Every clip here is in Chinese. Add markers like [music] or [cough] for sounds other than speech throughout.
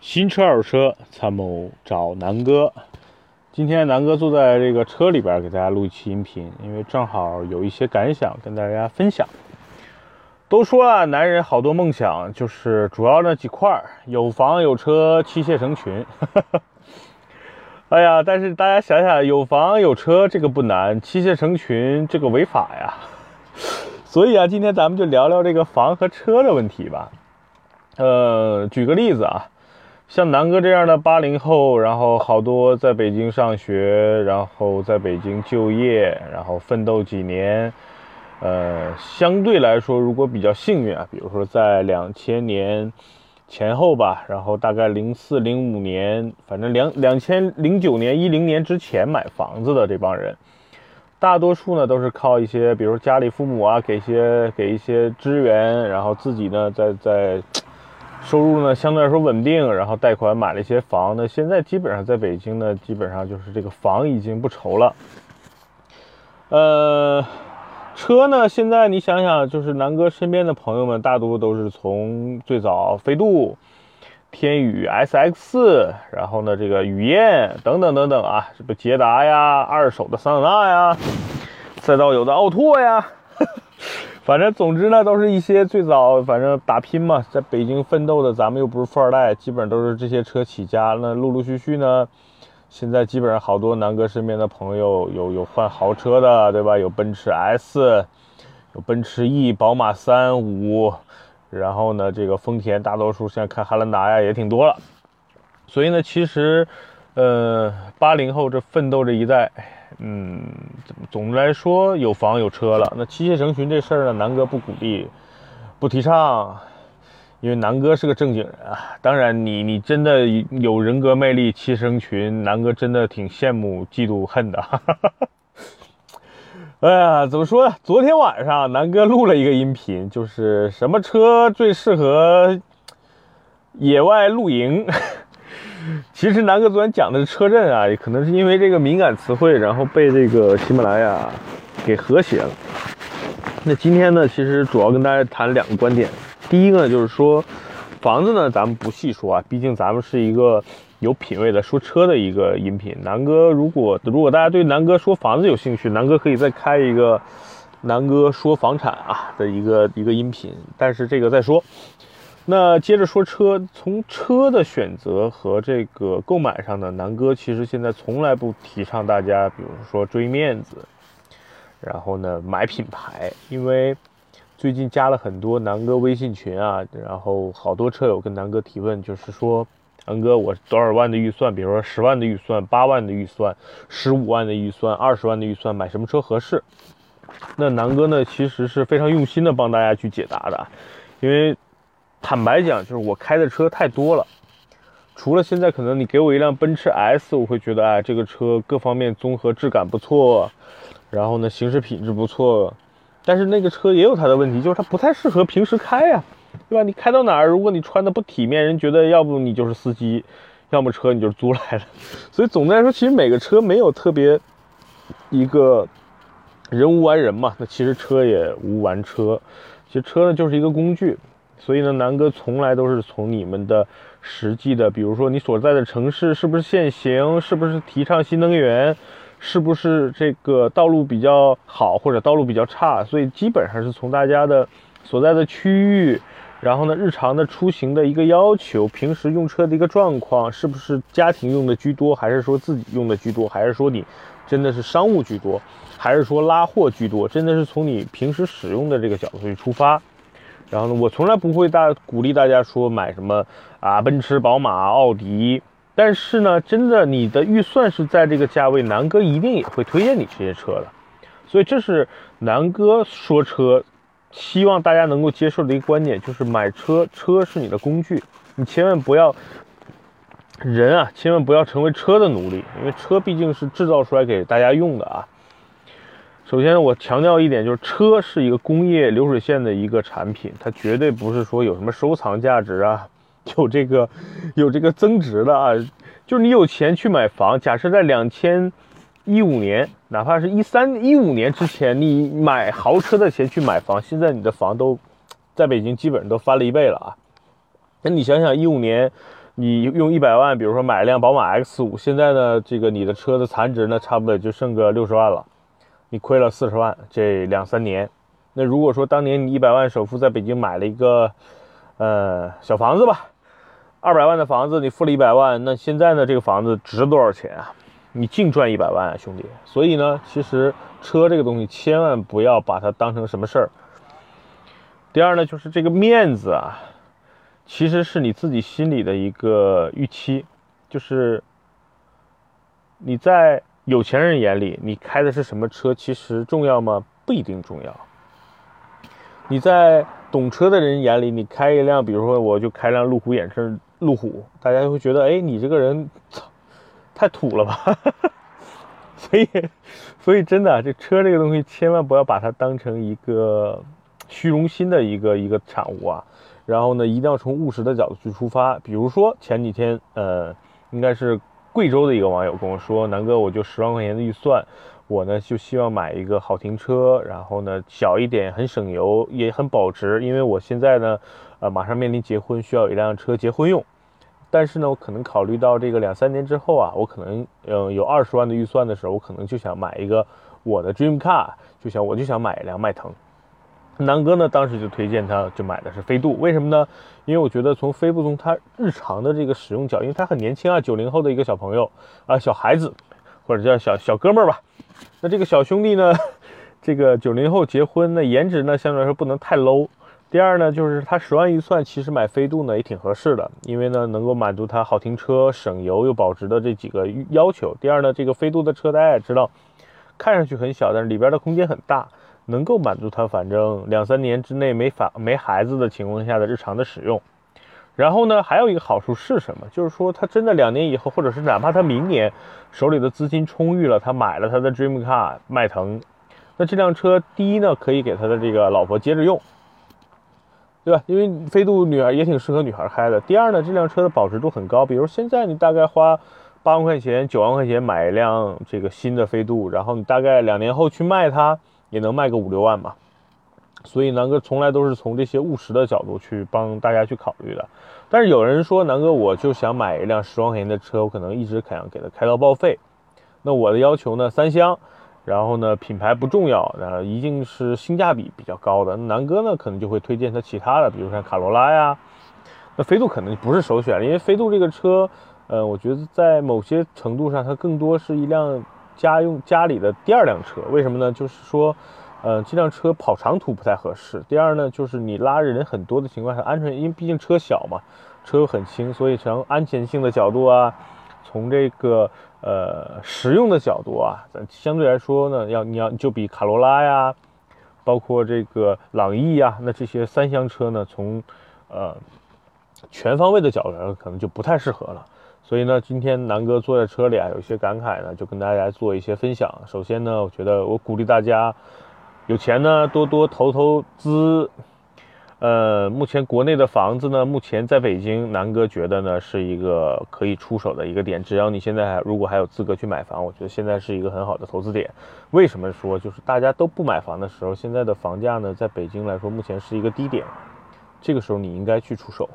新车二手车参谋找南哥。今天南哥坐在这个车里边给大家录一期音频，因为正好有一些感想跟大家分享。都说啊，男人好多梦想，就是主要那几块：有房有车，妻妾成群。哈 [laughs] 哈哎呀，但是大家想想，有房有车这个不难，妻妾成群这个违法呀。[laughs] 所以啊，今天咱们就聊聊这个房和车的问题吧。呃，举个例子啊。像南哥这样的八零后，然后好多在北京上学，然后在北京就业，然后奋斗几年，呃，相对来说，如果比较幸运啊，比如说在两千年前后吧，然后大概零四零五年，反正两两千零九年一零年之前买房子的这帮人，大多数呢都是靠一些，比如家里父母啊给些给一些支援，然后自己呢在在。收入呢相对来说稳定，然后贷款买了一些房。那现在基本上在北京呢，基本上就是这个房已经不愁了。呃，车呢，现在你想想，就是南哥身边的朋友们，大多都是从最早飞度、天宇 SX，然后呢这个雨燕等等等等啊，什么捷达呀、二手的桑塔纳呀，再到有的奥拓呀。反正总之呢，都是一些最早反正打拼嘛，在北京奋斗的，咱们又不是富二代，基本上都是这些车起家。那陆陆续续呢，现在基本上好多南哥身边的朋友有有换豪车的，对吧？有奔驰 S，有奔驰 E，宝马三五，然后呢，这个丰田大多数现在看汉兰达呀也挺多了。所以呢，其实，呃，八零后这奋斗这一代。嗯，总的来说，有房有车了，那妻妾成群这事儿呢，南哥不鼓励，不提倡，因为南哥是个正经人啊。当然，你你真的有人格魅力，妻妾成群，南哥真的挺羡慕、嫉妒、恨的。[laughs] 哎呀，怎么说呢？昨天晚上南哥录了一个音频，就是什么车最适合野外露营。[laughs] 其实南哥昨天讲的是车震啊，也可能是因为这个敏感词汇，然后被这个喜马拉雅给和谐了。那今天呢，其实主要跟大家谈两个观点。第一个呢，就是说房子呢，咱们不细说啊，毕竟咱们是一个有品位的说车的一个音频。南哥如果如果大家对南哥说房子有兴趣，南哥可以再开一个南哥说房产啊的一个一个音频，但是这个再说。那接着说车，从车的选择和这个购买上呢，南哥其实现在从来不提倡大家，比如说追面子，然后呢买品牌，因为最近加了很多南哥微信群啊，然后好多车友跟南哥提问，就是说，南哥我多少万的预算，比如说十万的预算、八万的预算、十五万的预算、二十万的预算，买什么车合适？那南哥呢，其实是非常用心的帮大家去解答的，因为。坦白讲，就是我开的车太多了，除了现在可能你给我一辆奔驰 S，我会觉得哎，这个车各方面综合质感不错，然后呢行驶品质不错，但是那个车也有它的问题，就是它不太适合平时开呀，对吧？你开到哪儿，如果你穿的不体面，人觉得要不你就是司机，要么车你就是租来的。所以总的来说，其实每个车没有特别一个人无完人嘛，那其实车也无完车，其实车呢就是一个工具。所以呢，南哥从来都是从你们的实际的，比如说你所在的城市是不是限行，是不是提倡新能源，是不是这个道路比较好或者道路比较差，所以基本上是从大家的所在的区域，然后呢，日常的出行的一个要求，平时用车的一个状况，是不是家庭用的居多，还是说自己用的居多，还是说你真的是商务居多，还是说拉货居多，真的是从你平时使用的这个角度去出发。然后呢，我从来不会大鼓励大家说买什么啊，奔驰、宝马、奥迪。但是呢，真的你的预算是在这个价位，南哥一定也会推荐你这些车的。所以这是南哥说车，希望大家能够接受的一个观点，就是买车，车是你的工具，你千万不要人啊，千万不要成为车的奴隶，因为车毕竟是制造出来给大家用的啊。首先，我强调一点，就是车是一个工业流水线的一个产品，它绝对不是说有什么收藏价值啊，[laughs] 有这个有这个增值的啊。就是你有钱去买房，假设在两千一五年，哪怕是一三一五年之前，你买豪车的钱去买房，现在你的房都在北京基本上都翻了一倍了啊。那你想想，一五年你用一百万，比如说买一辆宝马 X 五，现在呢，这个你的车的残值呢，差不多就剩个六十万了，你亏了四十万，这两三年。那如果说当年你一百万首付在北京买了一个，呃，小房子吧，二百万的房子，你付了一百万，那现在呢，这个房子值多少钱啊？你净赚一百万啊，兄弟！所以呢，其实车这个东西千万不要把它当成什么事儿。第二呢，就是这个面子啊，其实是你自己心里的一个预期，就是你在有钱人眼里，你开的是什么车，其实重要吗？不一定重要。你在懂车的人眼里，你开一辆，比如说我就开辆路虎衍生路虎，大家就会觉得，哎，你这个人，操，太土了吧。[laughs] 所以，所以真的，这车这个东西，千万不要把它当成一个虚荣心的一个一个产物啊。然后呢，一定要从务实的角度去出发。比如说前几天，呃，应该是贵州的一个网友跟我说，南哥，我就十万块钱的预算。我呢就希望买一个好停车，然后呢小一点，很省油，也很保值。因为我现在呢，呃，马上面临结婚，需要一辆车结婚用。但是呢，我可能考虑到这个两三年之后啊，我可能嗯有二十万的预算的时候，我可能就想买一个我的 dream car，就想我就想买一辆迈腾。南哥呢当时就推荐他，就买的是飞度。为什么呢？因为我觉得从飞度从他日常的这个使用角，因为他很年轻啊，九零后的一个小朋友啊，小孩子或者叫小小哥们儿吧。那这个小兄弟呢，这个九零后结婚，那颜值呢相对来说不能太 low。第二呢，就是他十万预算，其实买飞度呢也挺合适的，因为呢能够满足他好停车、省油又保值的这几个要求。第二呢，这个飞度的车大家也知道，看上去很小，但是里边的空间很大，能够满足他反正两三年之内没法没孩子的情况下的日常的使用。然后呢，还有一个好处是什么？就是说，他真的两年以后，或者是哪怕他明年手里的资金充裕了，他买了他的 Dream Car 迈腾，那这辆车第一呢，可以给他的这个老婆接着用，对吧？因为飞度女儿也挺适合女孩开的。第二呢，这辆车的保值度很高，比如现在你大概花八万块钱、九万块钱买一辆这个新的飞度，然后你大概两年后去卖它，也能卖个五六万吧。所以南哥从来都是从这些务实的角度去帮大家去考虑的。但是有人说，南哥我就想买一辆十万块钱的车，我可能一直想给它开到报废。那我的要求呢，三厢，然后呢品牌不重要，啊，一定是性价比比较高的。南哥呢可能就会推荐他其他的，比如像卡罗拉呀。那飞度可能不是首选，因为飞度这个车，呃，我觉得在某些程度上它更多是一辆家用家里的第二辆车。为什么呢？就是说。呃，这辆车跑长途不太合适。第二呢，就是你拉人很多的情况下，安全，因为毕竟车小嘛，车又很轻，所以从安全性的角度啊，从这个呃实用的角度啊，咱相对来说呢，要你要就比卡罗拉呀，包括这个朗逸呀，那这些三厢车呢，从呃全方位的角度来说，可能就不太适合了。所以呢，今天南哥坐在车里啊，有一些感慨呢，就跟大家做一些分享。首先呢，我觉得我鼓励大家。有钱呢，多多投投资。呃，目前国内的房子呢，目前在北京，南哥觉得呢是一个可以出手的一个点。只要你现在还如果还有资格去买房，我觉得现在是一个很好的投资点。为什么说就是大家都不买房的时候，现在的房价呢，在北京来说目前是一个低点。这个时候你应该去出手。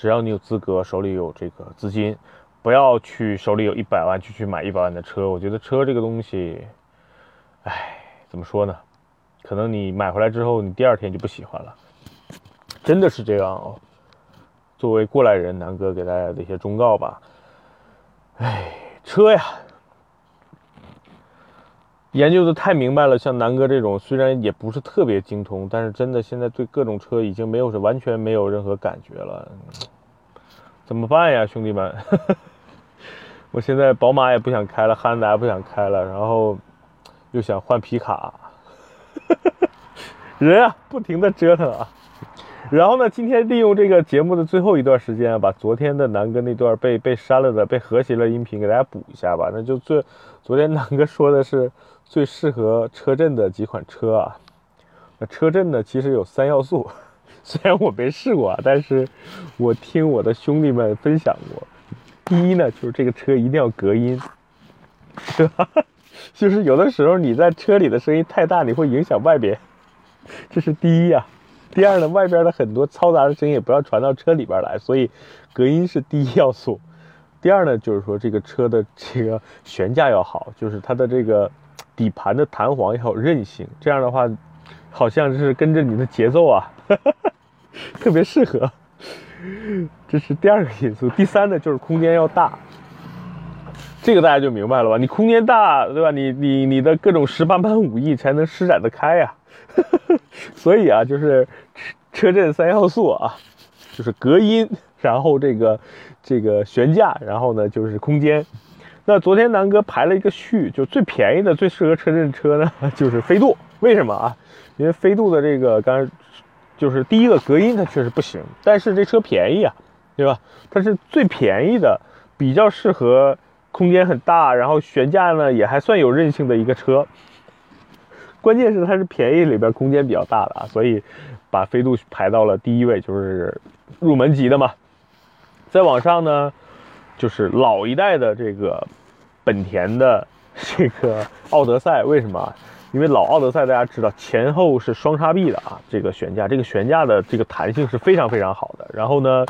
只要你有资格，手里有这个资金，不要去手里有一百万就去买一百万的车。我觉得车这个东西，哎，怎么说呢？可能你买回来之后，你第二天就不喜欢了，真的是这样哦。作为过来人，南哥给大家的一些忠告吧。哎，车呀，研究的太明白了。像南哥这种，虽然也不是特别精通，但是真的现在对各种车已经没有是完全没有任何感觉了。怎么办呀，兄弟们？[laughs] 我现在宝马也不想开了，汉兰达不想开了，然后又想换皮卡。[laughs] 人啊，不停的折腾啊，然后呢，今天利用这个节目的最后一段时间，把昨天的南哥那段被被删了的、被和谐了音频给大家补一下吧。那就最昨天南哥说的是最适合车震的几款车啊。那车震呢，其实有三要素，[laughs] 虽然我没试过啊，但是我听我的兄弟们分享过。第一呢，就是这个车一定要隔音，是吧？[laughs] 就是有的时候你在车里的声音太大，你会影响外边，这是第一呀。第二呢，外边的很多嘈杂的声音也不要传到车里边来，所以隔音是第一要素。第二呢，就是说这个车的这个悬架要好，就是它的这个底盘的弹簧也好韧性，这样的话，好像是跟着你的节奏啊，[laughs] 特别适合。这是第二个因素。第三呢，就是空间要大。这个大家就明白了吧？你空间大，对吧？你你你的各种十八般武艺才能施展得开呀。[laughs] 所以啊，就是车车震三要素啊，就是隔音，然后这个这个悬架，然后呢就是空间。那昨天南哥排了一个序，就最便宜的、最适合车震车呢，[laughs] 就是飞度。为什么啊？因为飞度的这个刚就是第一个隔音它确实不行，但是这车便宜啊，对吧？它是最便宜的，比较适合。空间很大，然后悬架呢也还算有韧性的一个车。关键是它是便宜里边空间比较大的啊，所以把飞度排到了第一位，就是入门级的嘛。再往上呢，就是老一代的这个本田的这个奥德赛。为什么？因为老奥德赛大家知道前后是双叉臂的啊，这个悬架，这个悬架的这个弹性是非常非常好的。然后呢，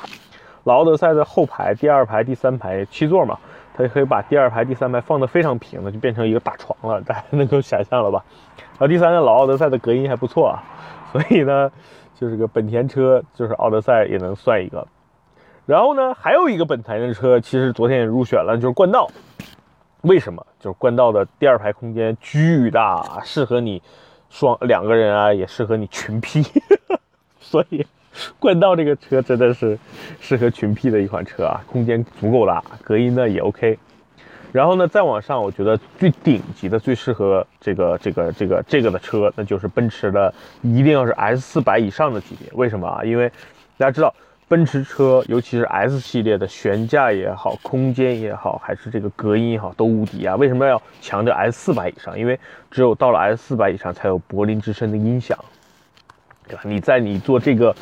老奥德赛的后排、第二排、第三排七座嘛。它可以把第二排、第三排放得非常平的，就变成一个大床了，大家能够想象了吧？然后第三个老奥德赛的隔音还不错啊，所以呢，就是个本田车，就是奥德赛也能算一个。然后呢，还有一个本田的车，其实昨天也入选了，就是冠道。为什么？就是冠道的第二排空间巨大，适合你双两个人啊，也适合你群 P，[laughs] 所以。冠道这个车真的是适合群 P 的一款车啊，空间足够大，隔音呢也 OK。然后呢，再往上，我觉得最顶级的、最适合这个、这个、这个、这个的车，那就是奔驰的，一定要是 S 四百以上的级别。为什么啊？因为大家知道，奔驰车，尤其是 S 系列的悬架也好，空间也好，还是这个隔音也好，都无敌啊。为什么要强调 S 四百以上？因为只有到了 S 四百以上，才有柏林之声的音响。对吧？你在你做这个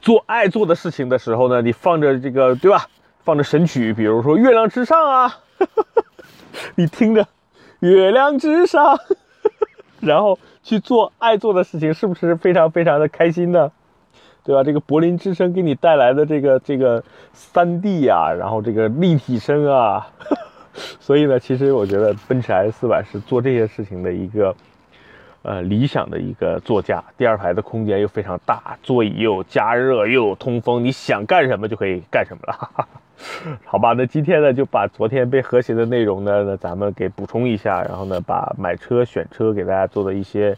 做爱做的事情的时候呢，你放着这个，对吧？放着神曲，比如说《月亮之上》啊，[laughs] 你听着《月亮之上》，[laughs] 然后去做爱做的事情，是不是非常非常的开心呢？对吧？这个柏林之声给你带来的这个这个三 D 呀，然后这个立体声啊，[laughs] 所以呢，其实我觉得奔驰 S 四百是做这些事情的一个。呃，理想的一个座驾，第二排的空间又非常大，座椅又加热又有通风，你想干什么就可以干什么了。[laughs] 好吧，那今天呢就把昨天被和谐的内容呢，那咱们给补充一下，然后呢把买车选车给大家做的一些，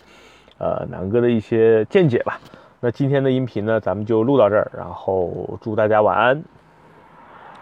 呃，南哥的一些见解吧。那今天的音频呢，咱们就录到这儿，然后祝大家晚安。